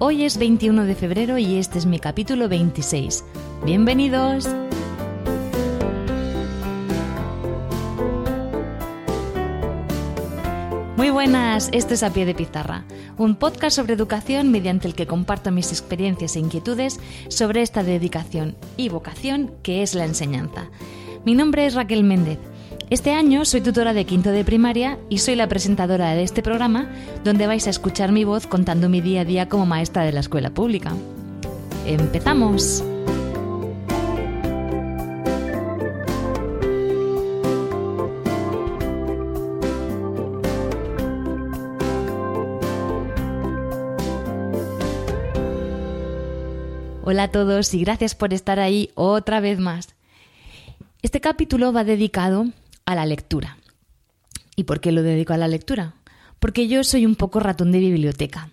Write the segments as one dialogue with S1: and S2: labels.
S1: Hoy es 21 de febrero y este es mi capítulo 26. Bienvenidos. Muy buenas, esto es A Pie de Pizarra, un podcast sobre educación mediante el que comparto mis experiencias e inquietudes sobre esta dedicación y vocación que es la enseñanza. Mi nombre es Raquel Méndez. Este año soy tutora de quinto de primaria y soy la presentadora de este programa donde vais a escuchar mi voz contando mi día a día como maestra de la escuela pública. ¡Empezamos! Hola a todos y gracias por estar ahí otra vez más. Este capítulo va dedicado a la lectura. ¿Y por qué lo dedico a la lectura? Porque yo soy un poco ratón de biblioteca.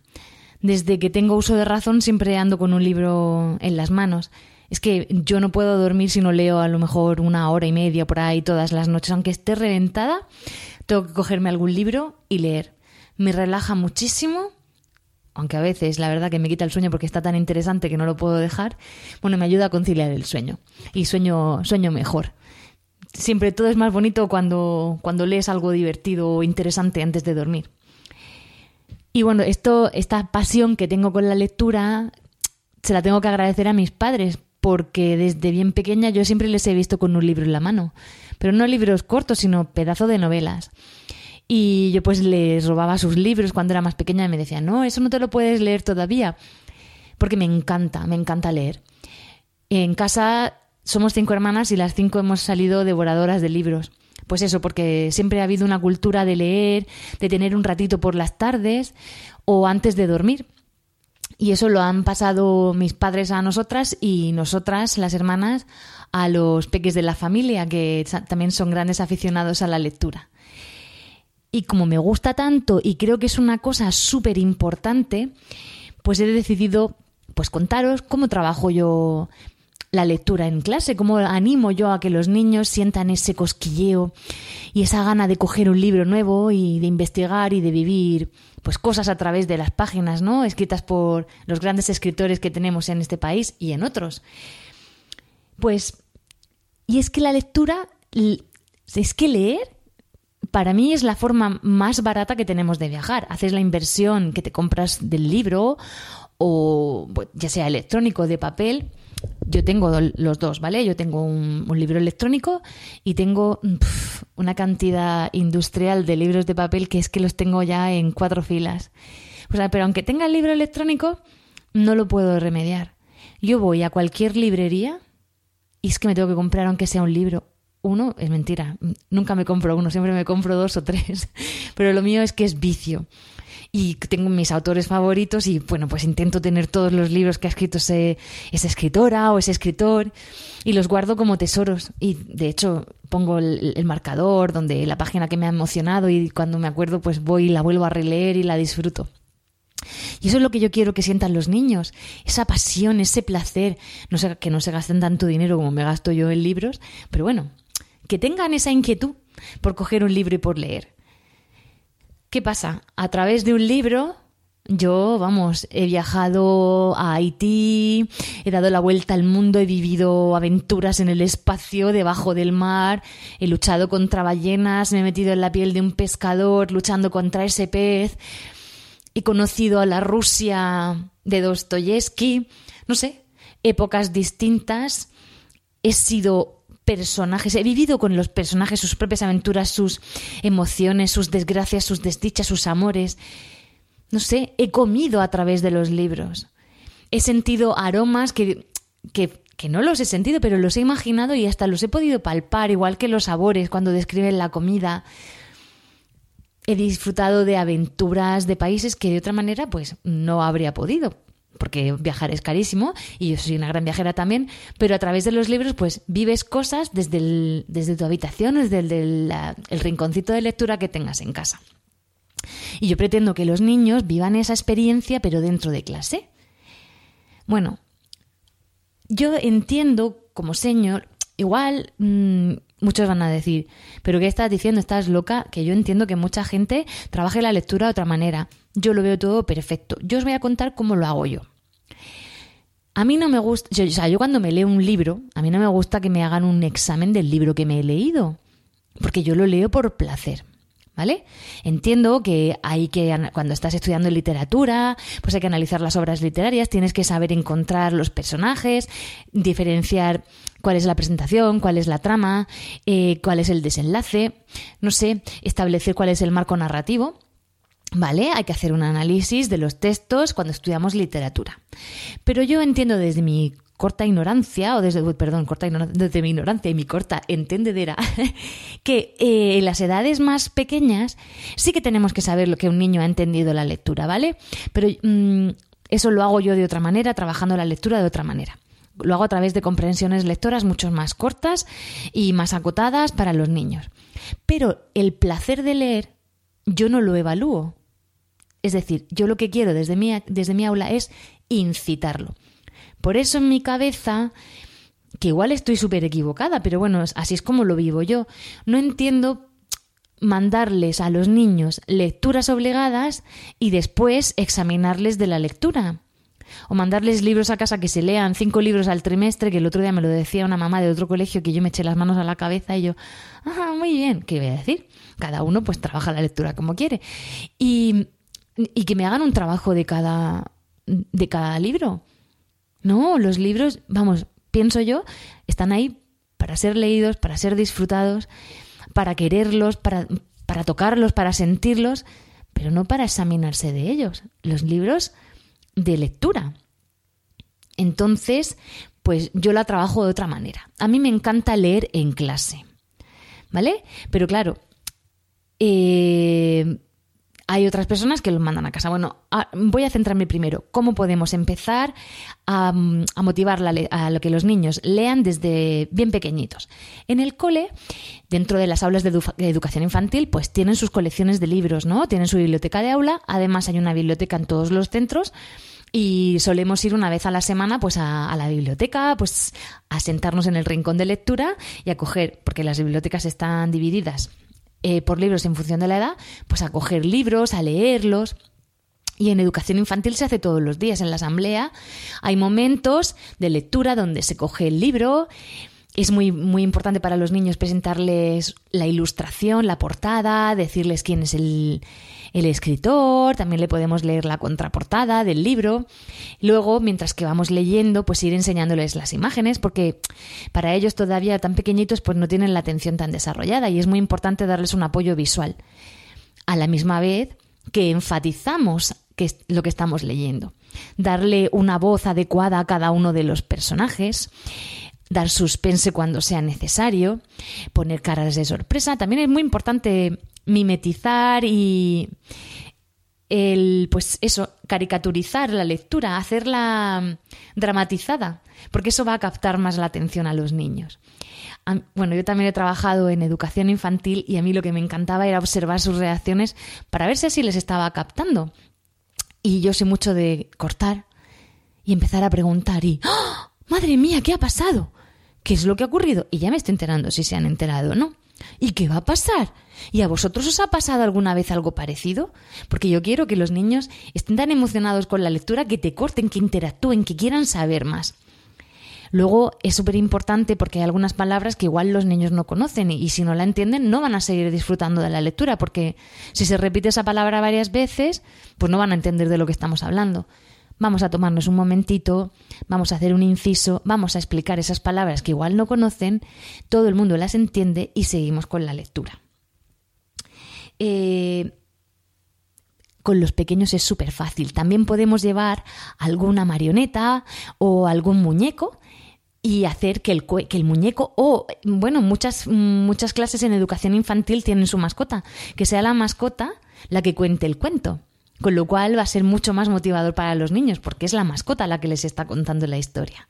S1: Desde que tengo uso de razón siempre ando con un libro en las manos. Es que yo no puedo dormir si no leo a lo mejor una hora y media por ahí todas las noches. Aunque esté reventada, tengo que cogerme algún libro y leer. Me relaja muchísimo aunque a veces la verdad que me quita el sueño porque está tan interesante que no lo puedo dejar, bueno, me ayuda a conciliar el sueño y sueño, sueño mejor. Siempre todo es más bonito cuando, cuando lees algo divertido o interesante antes de dormir. Y bueno, esto, esta pasión que tengo con la lectura se la tengo que agradecer a mis padres, porque desde bien pequeña yo siempre les he visto con un libro en la mano. Pero no libros cortos, sino pedazos de novelas. Y yo pues les robaba sus libros cuando era más pequeña y me decían, no, eso no te lo puedes leer todavía, porque me encanta, me encanta leer. En casa somos cinco hermanas y las cinco hemos salido devoradoras de libros. Pues eso, porque siempre ha habido una cultura de leer, de tener un ratito por las tardes o antes de dormir. Y eso lo han pasado mis padres a nosotras y nosotras, las hermanas, a los peques de la familia, que también son grandes aficionados a la lectura. Y como me gusta tanto y creo que es una cosa súper importante, pues he decidido pues contaros cómo trabajo yo la lectura en clase, cómo animo yo a que los niños sientan ese cosquilleo y esa gana de coger un libro nuevo y de investigar y de vivir pues cosas a través de las páginas, ¿no? escritas por los grandes escritores que tenemos en este país y en otros. Pues y es que la lectura es que leer para mí es la forma más barata que tenemos de viajar. Haces la inversión que te compras del libro o ya sea electrónico de papel. Yo tengo los dos, ¿vale? Yo tengo un, libro electrónico y tengo una cantidad industrial de libros de papel que es que los tengo ya en cuatro filas. O sea, pero aunque tenga el libro electrónico, no lo puedo remediar. Yo voy a cualquier librería y es que me tengo que comprar aunque sea un libro uno es mentira. Nunca me compro uno, siempre me compro dos o tres. Pero lo mío es que es vicio. Y tengo mis autores favoritos y bueno, pues intento tener todos los libros que ha escrito ese, esa escritora o ese escritor y los guardo como tesoros. Y de hecho pongo el, el, marcador donde la página que me ha emocionado y cuando me acuerdo pues voy y la vuelvo a releer y la disfruto. Y eso es lo que yo quiero que sientan los niños, esa pasión, ese placer, no sé, que no se gasten tanto dinero como me gasto yo en libros, pero bueno, que tengan esa inquietud por coger un libro y por leer. ¿Qué pasa? A través de un libro yo, vamos, he viajado a Haití, he dado la vuelta al mundo, he vivido aventuras en el espacio, debajo del mar, he luchado contra ballenas, me he metido en la piel de un pescador luchando contra ese pez, he conocido a la Rusia de Dostoyevsky, no sé, épocas distintas, he sido personajes, he vivido con los personajes sus propias aventuras, sus emociones, sus desgracias, sus desdichas, sus amores. No sé, he comido a través de los libros. He sentido aromas que, que, que no los he sentido, pero los he imaginado y hasta los he podido palpar, igual que los sabores cuando describen la comida. He disfrutado de aventuras de países que de otra manera pues no habría podido. Porque viajar es carísimo y yo soy una gran viajera también, pero a través de los libros pues vives cosas desde, desde tu habitación, desde el, el rinconcito de lectura que tengas en casa. Y yo pretendo que los niños vivan esa experiencia pero dentro de clase. Bueno, yo entiendo como señor, igual mm, muchos van a decir, pero ¿qué estás diciendo? ¿Estás loca? Que yo entiendo que mucha gente trabaje la lectura de otra manera. Yo lo veo todo perfecto. Yo os voy a contar cómo lo hago yo. A mí no me gusta, o sea, yo cuando me leo un libro, a mí no me gusta que me hagan un examen del libro que me he leído, porque yo lo leo por placer. ¿Vale? Entiendo que hay que, cuando estás estudiando literatura, pues hay que analizar las obras literarias, tienes que saber encontrar los personajes, diferenciar cuál es la presentación, cuál es la trama, eh, cuál es el desenlace, no sé, establecer cuál es el marco narrativo. ¿Vale? Hay que hacer un análisis de los textos cuando estudiamos literatura. Pero yo entiendo desde mi corta ignorancia, o desde, perdón, corta desde mi ignorancia y mi corta entendedera, que eh, en las edades más pequeñas sí que tenemos que saber lo que un niño ha entendido la lectura, ¿vale? Pero mm, eso lo hago yo de otra manera, trabajando la lectura de otra manera. Lo hago a través de comprensiones lectoras mucho más cortas y más acotadas para los niños. Pero el placer de leer yo no lo evalúo. Es decir, yo lo que quiero desde mi, desde mi aula es incitarlo. Por eso en mi cabeza, que igual estoy súper equivocada, pero bueno, así es como lo vivo yo, no entiendo mandarles a los niños lecturas obligadas y después examinarles de la lectura. O mandarles libros a casa que se lean cinco libros al trimestre, que el otro día me lo decía una mamá de otro colegio que yo me eché las manos a la cabeza y yo, ah, muy bien, ¿qué voy a decir? Cada uno pues trabaja la lectura como quiere. Y y que me hagan un trabajo de cada, de cada libro. No, los libros, vamos, pienso yo, están ahí para ser leídos, para ser disfrutados, para quererlos, para, para tocarlos, para sentirlos, pero no para examinarse de ellos. Los libros de lectura. Entonces, pues yo la trabajo de otra manera. A mí me encanta leer en clase. ¿Vale? Pero claro, eh, hay otras personas que los mandan a casa. Bueno, voy a centrarme primero. ¿Cómo podemos empezar a, motivar a lo que los niños lean desde bien pequeñitos? En el cole, dentro de las aulas de, educación infantil, pues tienen sus colecciones de libros, ¿no? Tienen su biblioteca de aula. Además, hay una biblioteca en todos los centros. Y solemos ir una vez a la semana pues a, a, la biblioteca, pues a sentarnos en el rincón de lectura y a coger, porque las bibliotecas están divididas eh, por libros en función de la edad, pues a coger libros, a leerlos. Y en educación infantil se hace todos los días. En la asamblea hay momentos de lectura donde se coge el libro. Es muy, muy importante para los niños presentarles la ilustración, la portada, decirles quién es el, el escritor, también le podemos leer la contraportada del libro. Luego, mientras que vamos leyendo, pues ir enseñándoles las imágenes, porque para ellos todavía tan pequeñitos, pues no tienen la atención tan desarrollada y es muy importante darles un apoyo visual. A la misma vez que enfatizamos que lo que estamos leyendo. Darle una voz adecuada a cada uno de los personajes dar suspense cuando sea necesario, poner caras de sorpresa. También es muy importante mimetizar y el, pues eso, caricaturizar la lectura, hacerla dramatizada, porque eso va a captar más la atención a los niños. Bueno, yo también he trabajado en educación infantil y a mí lo que me encantaba era observar sus reacciones para ver si así les estaba captando. Y yo sé mucho de cortar y empezar a preguntar y ¡Ah! ¡Madre mía, qué ha pasado! ¿Qué es lo que ha ocurrido? Y ya me estoy enterando si se han enterado o no. ¿Y qué va a pasar? ¿Y a vosotros os ha pasado alguna vez algo parecido? Porque yo quiero que los niños estén tan emocionados con la lectura que te corten, que interactúen, que quieran saber más. Luego es súper importante porque hay algunas palabras que igual los niños no conocen y, si no la entienden no van a seguir disfrutando de la lectura porque si se repite esa palabra varias veces pues no van a entender de lo que estamos hablando. Vamos a tomarnos un momentito, vamos a hacer un inciso, vamos a explicar esas palabras que igual no conocen, todo el mundo las entiende y seguimos con la lectura. Eh, con los pequeños es súper fácil. También podemos llevar alguna marioneta o algún muñeco y hacer que el, que el muñeco o, bueno, muchas, muchas clases en educación infantil tienen su mascota, que sea la mascota la que cuente el cuento. Con lo cual va a ser mucho más motivador para los niños, porque es la mascota la que les está contando la historia.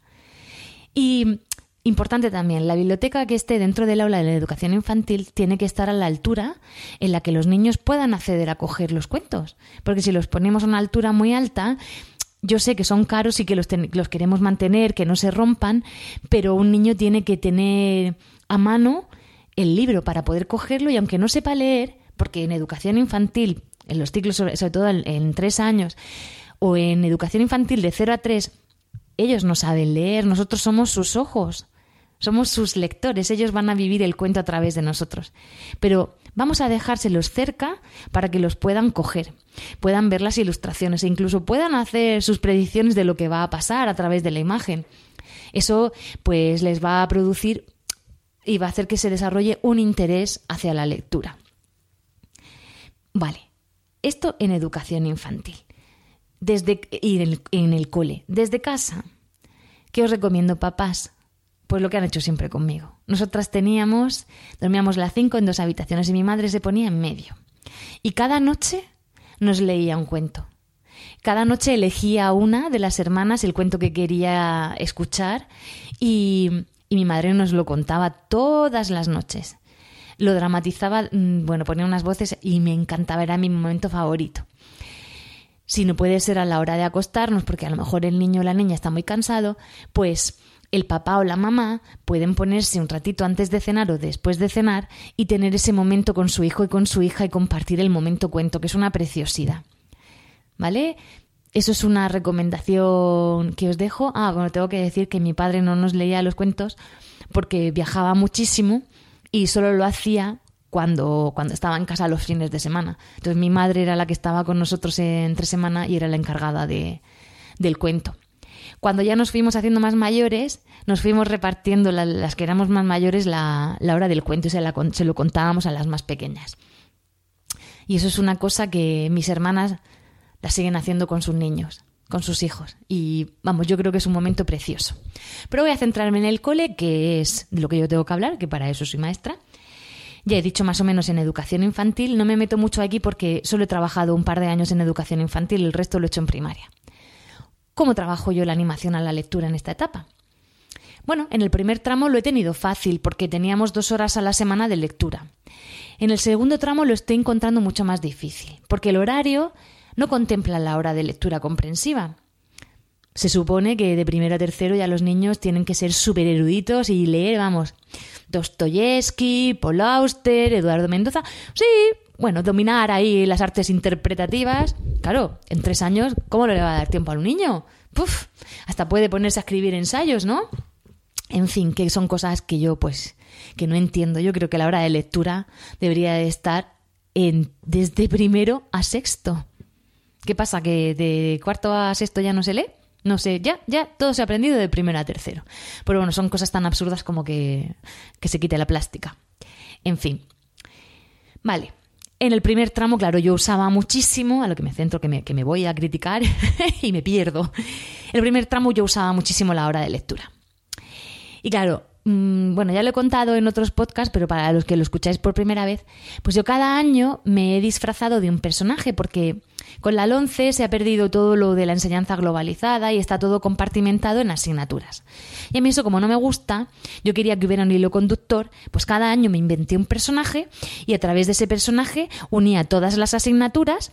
S1: Y Importante también, la biblioteca que esté dentro del aula de la educación infantil tiene que estar a la altura en la que los niños puedan acceder a coger los cuentos. Porque si los ponemos a una altura muy alta, yo sé que son caros y que los, los queremos mantener, que no se rompan, pero un niño tiene que tener a mano el libro para poder cogerlo y aunque no sepa leer, porque en educación infantil, en los ciclos, sobre, todo en, tres años, o en educación infantil de 0 a 3, ellos no saben leer, nosotros somos sus ojos. Somos sus lectores, ellos van a vivir el cuento a través de nosotros. Pero vamos a dejárselos cerca para que los puedan coger, puedan ver las ilustraciones e incluso puedan hacer sus predicciones de lo que va a pasar a través de la imagen. Eso pues les va a producir y va a hacer que se desarrolle un interés hacia la lectura. Vale, esto en educación infantil. Desde, y en el, cole. Desde casa, ¿qué os recomiendo, papás? Pues lo que han hecho siempre conmigo. Nosotras teníamos, dormíamos las cinco en dos habitaciones y mi madre se ponía en medio. Y cada noche nos leía un cuento. Cada noche elegía una de las hermanas el cuento que quería escuchar y, y mi madre nos lo contaba todas las noches. Lo dramatizaba, mm, bueno, ponía unas voces y me encantaba, era mi momento favorito. Si no puede ser a la hora de acostarnos, porque a lo mejor el niño o la niña está muy cansado, pues el papá o la mamá pueden ponerse un ratito antes de cenar o después de cenar y tener ese momento con su hijo y con su hija y compartir el momento cuento, que es una preciosidad. ¿Vale? Eso es una recomendación que os dejo. Ah, bueno, tengo que decir que mi padre no nos leía los cuentos porque viajaba muchísimo y solo lo hacía cuando, cuando estaba en casa los fines de semana. Entonces mi madre era la que estaba con nosotros entre semana y era la encargada de, del cuento. Cuando ya nos fuimos haciendo más mayores, nos fuimos repartiendo las que éramos más mayores la, hora del cuento y se, se lo contábamos a las más pequeñas. Y eso es una cosa que mis hermanas la siguen haciendo con sus niños, con sus hijos. Y vamos, yo creo que es un momento precioso. Pero voy a centrarme en el cole, que es de lo que yo tengo que hablar, que para eso soy maestra. Ya he dicho más o menos en educación infantil, no me meto mucho aquí porque solo he trabajado un par de años en educación infantil, el resto lo he hecho en primaria. ¿Cómo trabajo yo la animación a la lectura en esta etapa? Bueno, en el primer tramo lo he tenido fácil porque teníamos dos horas a la semana de lectura. En el segundo tramo lo estoy encontrando mucho más difícil, porque el horario no contempla la hora de lectura comprensiva. Se supone que de primero a tercero ya los niños tienen que ser súper eruditos y leer, vamos, Dostoyevsky, Paul Auster, Eduardo Mendoza. Sí, bueno, dominar ahí las artes interpretativas. Claro, en tres años, ¿cómo le va a dar tiempo a un niño? Puf, hasta puede ponerse a escribir ensayos, ¿no? En fin, que son cosas que yo, pues, que no entiendo. Yo creo que la hora de lectura debería de estar en, desde primero a sexto. ¿Qué pasa? ¿Que de cuarto a sexto ya no se lee? No sé, ya, ya, todo se ha aprendido de primero a tercero. Pero bueno, son cosas tan absurdas como que, que se quite la plástica. En fin. Vale, en el primer tramo, claro, yo usaba muchísimo, a lo que me centro, que me, que me voy a criticar y me pierdo. El primer tramo yo usaba muchísimo la hora de lectura. Y claro, mm, bueno, ya lo he contado en otros podcasts, pero para los que lo escucháis por primera vez, pues yo cada año me he disfrazado de un personaje, porque con la 11 se ha perdido todo lo de la enseñanza globalizada y está todo compartimentado en asignaturas. Y a mí eso como no me gusta, yo quería que hubiera un hilo conductor, pues cada año me inventé un personaje y a través de ese personaje unía todas las asignaturas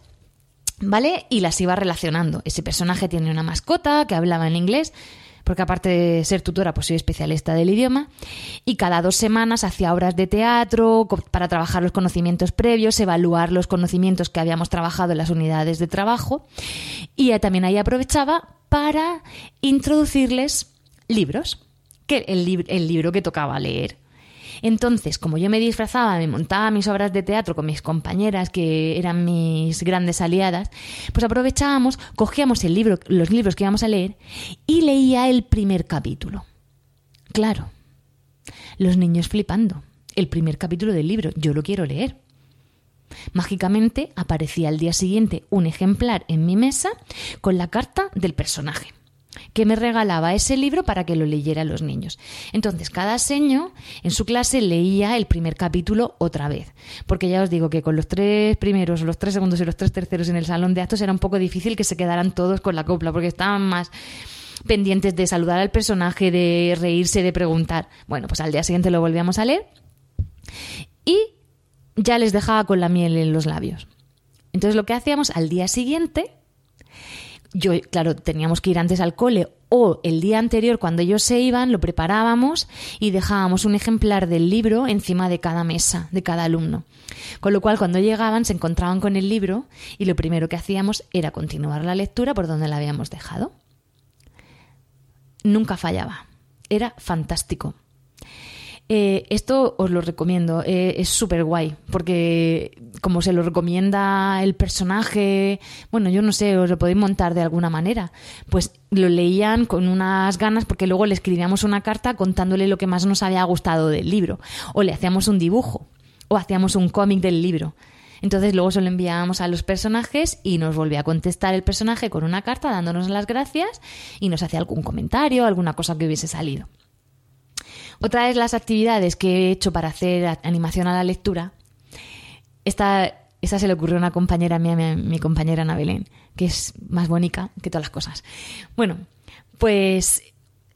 S1: ¿vale? Y las iba relacionando. Ese personaje tiene una mascota que hablaba en inglés, porque aparte de ser tutora, pues soy especialista del idioma, y cada dos semanas hacía obras de teatro para trabajar los conocimientos previos, evaluar los conocimientos que habíamos trabajado en las unidades de trabajo, y también ahí aprovechaba para introducirles libros, que el, el libro que tocaba leer. Entonces, como yo me disfrazaba, me montaba mis obras de teatro con mis compañeras, que eran mis grandes aliadas, pues aprovechábamos, cogíamos el libro, los libros que íbamos a leer y leía el primer capítulo. Claro, los niños flipando. El primer capítulo del libro, yo lo quiero leer. Mágicamente aparecía al día siguiente un ejemplar en mi mesa con la carta del personaje que me regalaba ese libro para que lo leyera los niños. Entonces, cada seño en su clase leía el primer capítulo otra vez. Porque ya os digo que con los tres primeros, los tres segundos y los tres terceros en el salón de actos era un poco difícil que se quedaran todos con la copla, porque estaban más pendientes de saludar al personaje, de reírse, de preguntar. Bueno, pues al día siguiente lo volvíamos a leer y ya les dejaba con la miel en los labios. Entonces lo que hacíamos al día siguiente, yo, claro, teníamos que ir antes al cole o el día anterior cuando ellos se iban, lo preparábamos y dejábamos un ejemplar del libro encima de cada mesa, de cada alumno. Con lo cual cuando llegaban se encontraban con el libro y lo primero que hacíamos era continuar la lectura por donde la habíamos dejado nunca fallaba. Era fantástico. Eh, esto os lo recomiendo, eh, es súper guay, porque como se lo recomienda el personaje, bueno, yo no sé, os lo podéis montar de alguna manera, pues lo leían con unas ganas porque luego le escribíamos una carta contándole lo que más nos había gustado del libro, o le hacíamos un dibujo, o hacíamos un cómic del libro. Entonces luego se lo enviábamos a los personajes y nos volvía a contestar el personaje con una carta dándonos las gracias y nos hacía algún comentario, alguna cosa que hubiese salido. Otra de las actividades que he hecho para hacer animación a la lectura, esta, se le ocurrió a una compañera mía, mi, mi compañera Ana Belén, que es más bonita que todas las cosas. Bueno, pues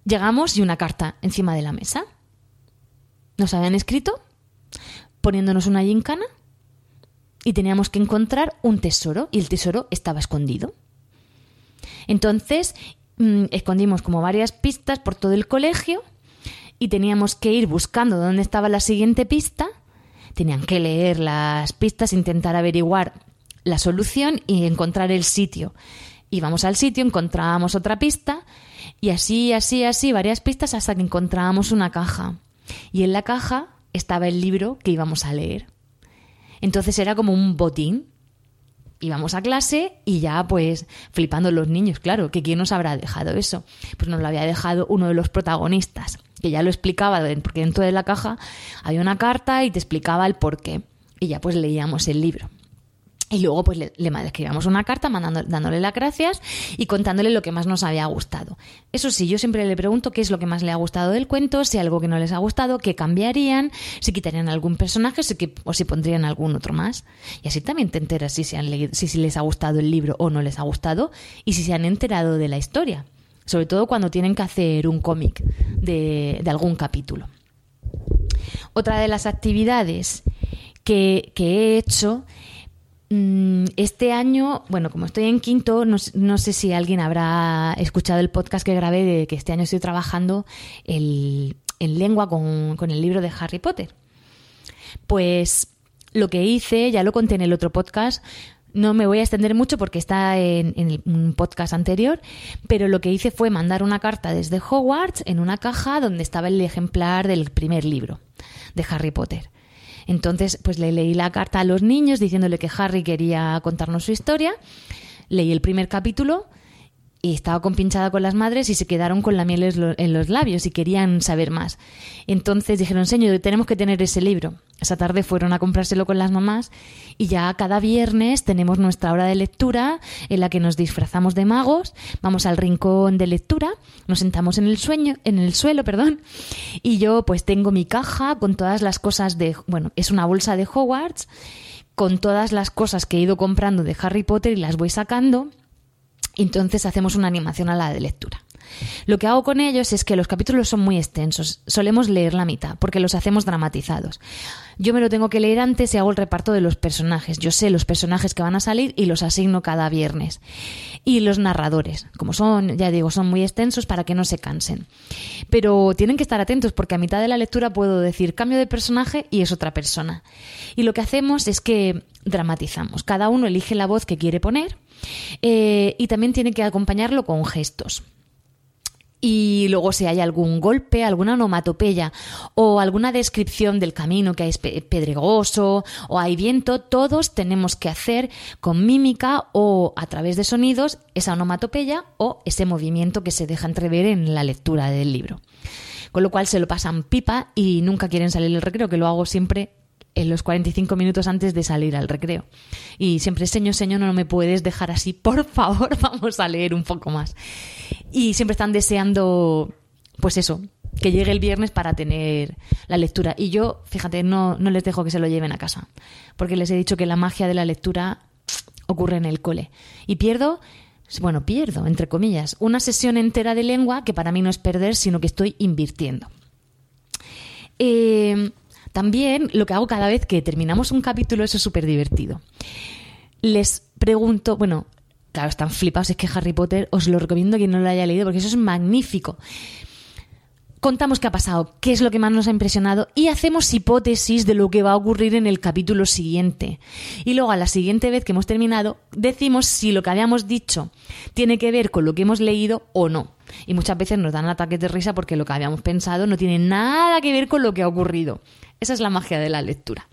S1: llegamos y una carta encima de la mesa. Nos habían escrito poniéndonos una gincana y teníamos que encontrar un tesoro y el tesoro estaba escondido. Entonces, mm, escondimos como varias pistas por todo el colegio y teníamos que ir buscando dónde estaba la siguiente pista. Tenían que leer las pistas, intentar averiguar la solución y encontrar el sitio. Íbamos al sitio, encontrábamos otra pista y así, así, así, varias pistas hasta que encontrábamos una caja. Y en la caja estaba el libro que íbamos a leer. Entonces era como un botín. Íbamos a clase y ya pues flipando los niños, claro, que quién nos habrá dejado eso. Pues nos lo había dejado uno de los protagonistas, que ya lo explicaba, porque dentro de la caja había una carta y te explicaba el por qué. Y ya pues leíamos el libro. Y luego pues le, le escribíamos una carta mandando, dándole las gracias y contándole lo que más nos había gustado. Eso sí, yo siempre le pregunto qué es lo que más le ha gustado del cuento, si algo que no les ha gustado, qué cambiarían, si quitarían algún personaje o si pondrían algún otro más. Y así también te enteras si, se han leído, si, si les ha gustado el libro o no les ha gustado y si se han enterado de la historia. Sobre todo cuando tienen que hacer un cómic de, de algún capítulo. Otra de las actividades que, que he hecho Mm, este año, bueno, como estoy en quinto, no, sé si alguien habrá escuchado el podcast que grabé de que este año estoy trabajando en lengua con, el libro de Harry Potter. Pues lo que hice, ya lo conté en el otro podcast, no me voy a extender mucho porque está en, en, un podcast anterior, pero lo que hice fue mandar una carta desde Hogwarts en una caja donde estaba el ejemplar del primer libro de Harry Potter. Entonces, pues le leí la carta a los niños diciéndole que Harry quería contarnos su historia. Leí el primer capítulo y estaba compinchada con las madres y se quedaron con la miel en los labios y querían saber más. Entonces dijeron, señor, tenemos que tener ese libro. Esa tarde fueron a comprárselo con las mamás y ya cada viernes tenemos nuestra hora de lectura en la que nos disfrazamos de magos, vamos al rincón de lectura, nos sentamos en el sueño, en el suelo, perdón, y yo pues tengo mi caja con todas las cosas de, bueno, es una bolsa de Hogwarts con todas las cosas que he ido comprando de Harry Potter y las voy sacando entonces hacemos una animación a la de lectura. Lo que hago con ellos es que los capítulos son muy extensos, solemos leer la mitad, porque los hacemos dramatizados. Yo me lo tengo que leer antes y hago el reparto de los personajes. Yo sé los personajes que van a salir y los asigno cada viernes. Y los narradores, como son, ya digo, son muy extensos para que no se cansen. Pero tienen que estar atentos porque a mitad de la lectura puedo decir cambio de personaje y es otra persona. Y lo que hacemos es que dramatizamos. Cada uno elige la voz que quiere poner eh, y también tiene que acompañarlo con gestos y luego si hay algún golpe, alguna onomatopeya o alguna descripción del camino que es pedregoso o hay viento, todos tenemos que hacer con mímica o a través de sonidos esa onomatopeya o ese movimiento que se deja entrever en la lectura del libro. Con lo cual se lo pasan pipa y nunca quieren salir del recreo, que lo hago siempre en los 45 minutos antes de salir al recreo. Y siempre, señor, señor, no me puedes dejar así, por favor, vamos a leer un poco más. Y siempre están deseando, pues eso, que llegue el viernes para tener la lectura. Y yo, fíjate, no, no les dejo que se lo lleven a casa, porque les he dicho que la magia de la lectura ocurre en el cole. Y pierdo, bueno, pierdo, entre comillas, una sesión entera de lengua que para mí no es perder, sino que estoy invirtiendo. Eh, también lo que hago cada vez que terminamos un capítulo, eso es súper divertido. Les pregunto, bueno, claro, están flipados, es que Harry Potter os lo recomiendo quien no lo haya leído porque eso es magnífico. Contamos qué ha pasado, qué es lo que más nos ha impresionado y hacemos hipótesis de lo que va a ocurrir en el capítulo siguiente. Y luego a la siguiente vez que hemos terminado, decimos si lo que habíamos dicho tiene que ver con lo que hemos leído o no. Y muchas veces nos dan ataques de risa porque lo que habíamos pensado no tiene nada que ver con lo que ha ocurrido. Esa es la magia de la lectura.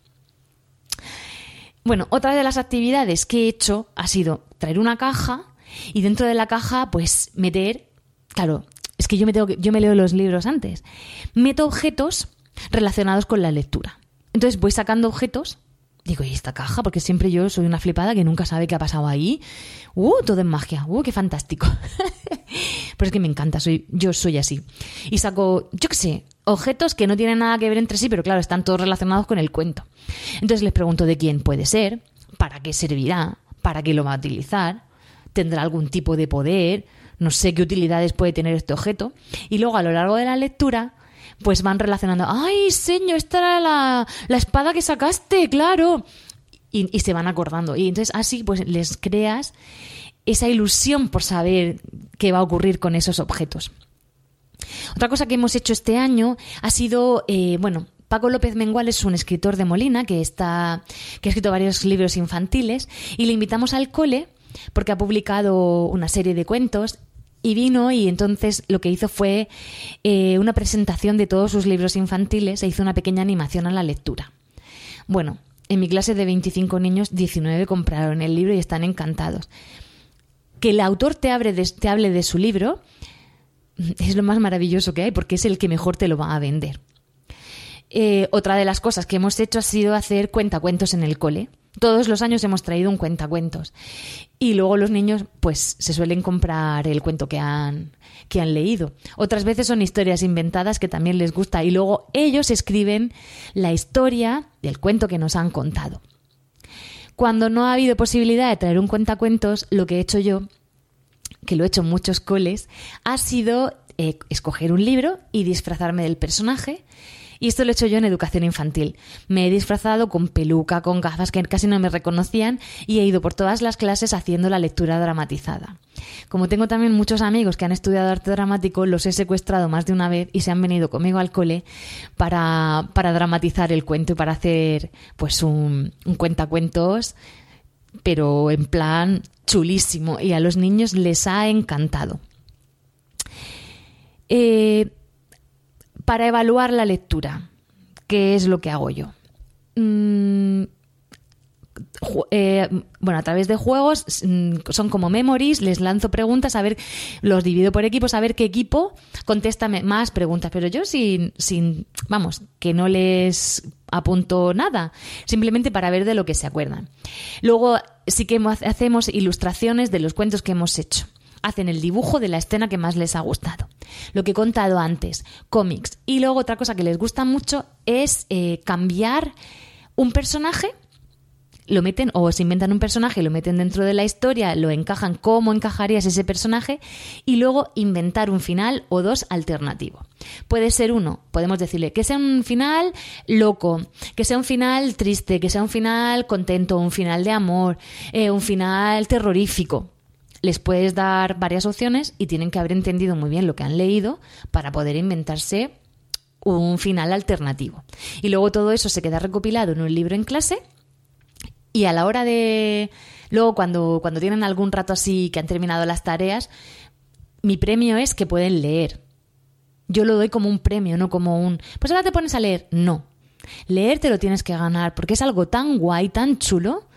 S1: Bueno, otra de las actividades que he hecho ha sido traer una caja y dentro de la caja, pues meter, claro, es que yo me, tengo yo me leo los libros antes, meto objetos relacionados con la lectura. Entonces voy sacando objetos Digo, ¿y esta caja? Porque siempre yo soy una flipada que nunca sabe qué ha pasado ahí. ¡Uh! Todo es magia. ¡Uh! ¡Qué fantástico! Pero es que me encanta, soy, yo soy así. Y saco, yo qué sé, objetos que no tienen nada que ver entre sí, pero claro, están todos relacionados con el cuento. Entonces les pregunto de quién puede ser, para qué servirá, para qué lo va a utilizar, tendrá algún tipo de poder, no sé qué utilidades puede tener este objeto. Y luego a lo largo de la lectura, pues van relacionando, ay, señor, esta era la, la espada que sacaste, claro. Y, y se van acordando. Y entonces así pues les creas esa ilusión por saber qué va a ocurrir con esos objetos. Otra cosa que hemos hecho este año ha sido, eh, bueno, Paco López Mengual es un escritor de Molina que está que ha escrito varios libros infantiles y le invitamos al cole porque ha publicado una serie de cuentos y vino y entonces lo que hizo fue eh, una presentación de todos sus libros infantiles e hizo una pequeña animación a la lectura. Bueno, en mi clase de 25 niños, 19 compraron el libro y están encantados. Que el autor te, hable de su libro es lo más maravilloso que hay porque es el que mejor te lo va a vender. Eh, otra de las cosas que hemos hecho ha sido hacer cuentacuentos en el cole. Todos los años hemos traído un cuentacuentos. Y luego los niños, pues, se suelen comprar el cuento que han, que han leído. Otras veces son historias inventadas que también les gusta. Y luego ellos escriben la historia del cuento que nos han contado. Cuando no ha habido posibilidad de traer un cuentacuentos, lo que he hecho yo, que lo he hecho en muchos coles, ha sido eh, escoger un libro y disfrazarme del personaje y esto lo he hecho yo en educación infantil. Me he disfrazado con peluca, con gafas que casi no me reconocían y he ido por todas las clases haciendo la lectura dramatizada. Como tengo también muchos amigos que han estudiado arte dramático, los he secuestrado más de una vez y se han venido conmigo al cole para, para dramatizar el cuento y para hacer pues un, un cuentacuentos pero en plan chulísimo y a los niños les ha encantado. Eh, para evaluar la lectura, ¿qué es lo que hago yo? Mm, eh, bueno, a través de juegos mm, son como memories, les lanzo preguntas, a ver, los divido por equipos, a ver qué equipo contesta más preguntas, pero yo sin, sin, vamos, que no les apunto nada, simplemente para ver de lo que se acuerdan. Luego sí que hacemos ilustraciones de los cuentos que hemos hecho hacen el dibujo de la escena que más les ha gustado. Lo que he contado antes, cómics. Y luego otra cosa que les gusta mucho es eh, cambiar un personaje lo meten o se inventan un personaje, lo meten dentro de la historia, lo encajan cómo encajarías ese personaje y luego inventar un final o dos alternativo. Puede ser uno, podemos decirle que sea un final loco, que sea un final triste, que sea un final contento, un final de amor, eh, un final terrorífico les puedes dar varias opciones y tienen que haber entendido muy bien lo que han leído para poder inventarse un final alternativo. Y luego todo eso se queda recopilado en un libro en clase y a la hora de... Luego cuando, cuando tienen algún rato así que han terminado las tareas, mi premio es que pueden leer. Yo lo doy como un premio, no como un... Pues ahora te pones a leer. No. Leer te lo tienes que ganar porque es algo tan guay, tan chulo,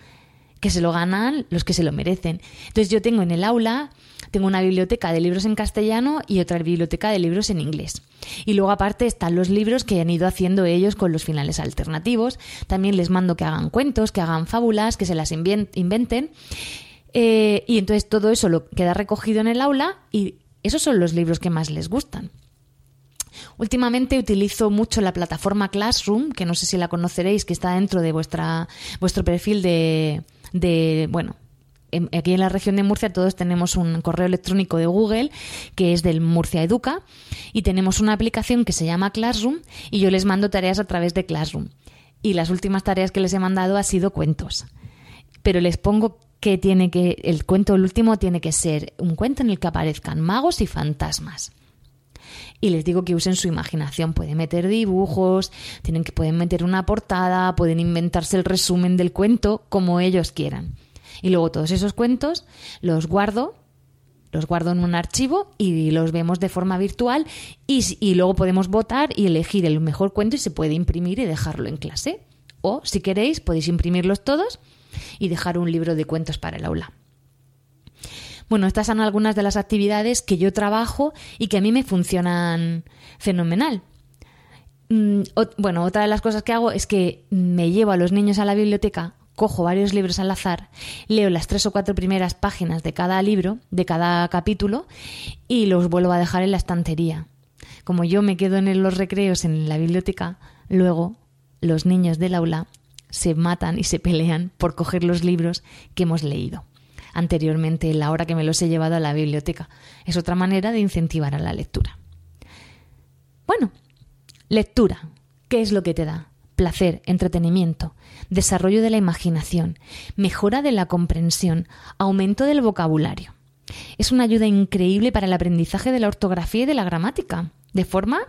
S1: que se lo ganan los que se lo merecen. Entonces yo tengo en el aula Tengo una biblioteca de libros en castellano y otra biblioteca de libros en inglés. Y luego aparte están los libros que han ido haciendo ellos con los finales alternativos. También les mando que hagan cuentos, que hagan fábulas, que se las inventen. Eh, y entonces todo eso lo queda recogido en el aula y esos son los libros que más les gustan. Últimamente utilizo mucho la plataforma Classroom, que no sé si la conoceréis, que está dentro de vuestra, vuestro perfil de, de bueno, aquí en la región de Murcia todos tenemos un correo electrónico de Google que es del Murcia Educa y tenemos una aplicación que se llama Classroom y yo les mando tareas a través de Classroom. Y las últimas tareas que les he mandado ha sido cuentos. Pero les pongo que tiene que el cuento el último tiene que ser un cuento en el que aparezcan magos y fantasmas y les digo que usen su imaginación. Pueden meter dibujos, tienen que, pueden meter una portada, pueden inventarse el resumen del cuento como ellos quieran. Y luego todos esos cuentos los guardo, los guardo en un archivo y los vemos de forma virtual y, y luego podemos votar y elegir el mejor cuento y se puede imprimir y dejarlo en clase. O si queréis podéis imprimirlos todos y dejar un libro de cuentos para el aula. Bueno, estas son algunas de las actividades que yo trabajo y que a mí me funcionan fenomenal. Mm, bueno, otra de las cosas que hago es que me llevo a los niños a la biblioteca, cojo varios libros al azar, leo las tres o cuatro primeras páginas de cada libro, de cada capítulo, y los vuelvo a dejar en la estantería. Como yo me quedo en los recreos en la biblioteca, luego los niños del aula se matan y se pelean por coger los libros que hemos leído anteriormente la hora que me los he llevado a la biblioteca. Es otra manera de incentivar a la lectura. Bueno, lectura. ¿Qué es lo que te da? Placer, entretenimiento, desarrollo de la imaginación, mejora de la comprensión, aumento del vocabulario. Es una ayuda increíble para el aprendizaje de la ortografía y de la gramática, de forma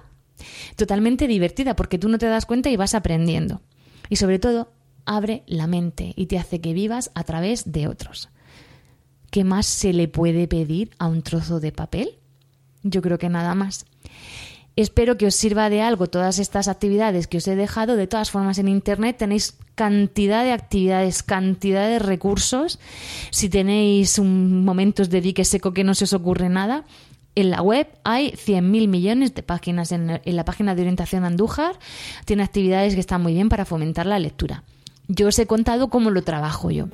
S1: totalmente divertida, porque tú no te das cuenta y vas aprendiendo. Y sobre todo, abre la mente y te hace que vivas a través de otros. ¿Qué más se le puede pedir a un trozo de papel? Yo creo que nada más. Espero que os sirva de algo todas estas actividades que os he dejado. De todas formas, en Internet tenéis cantidad de actividades, cantidad de recursos. Si tenéis un momentos de dique seco que no se os ocurre nada, en la web hay 100.000 millones de páginas. En, la página de orientación Andújar tiene actividades que están muy bien para fomentar la lectura. Yo os he contado cómo lo trabajo yo.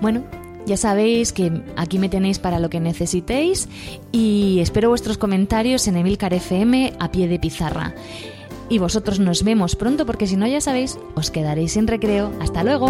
S1: Bueno, ya sabéis que aquí me tenéis para lo que necesitéis y espero vuestros comentarios en Emilcar FM a pie de pizarra. Y vosotros nos vemos pronto porque si no ya sabéis, os quedaréis sin recreo. Hasta luego.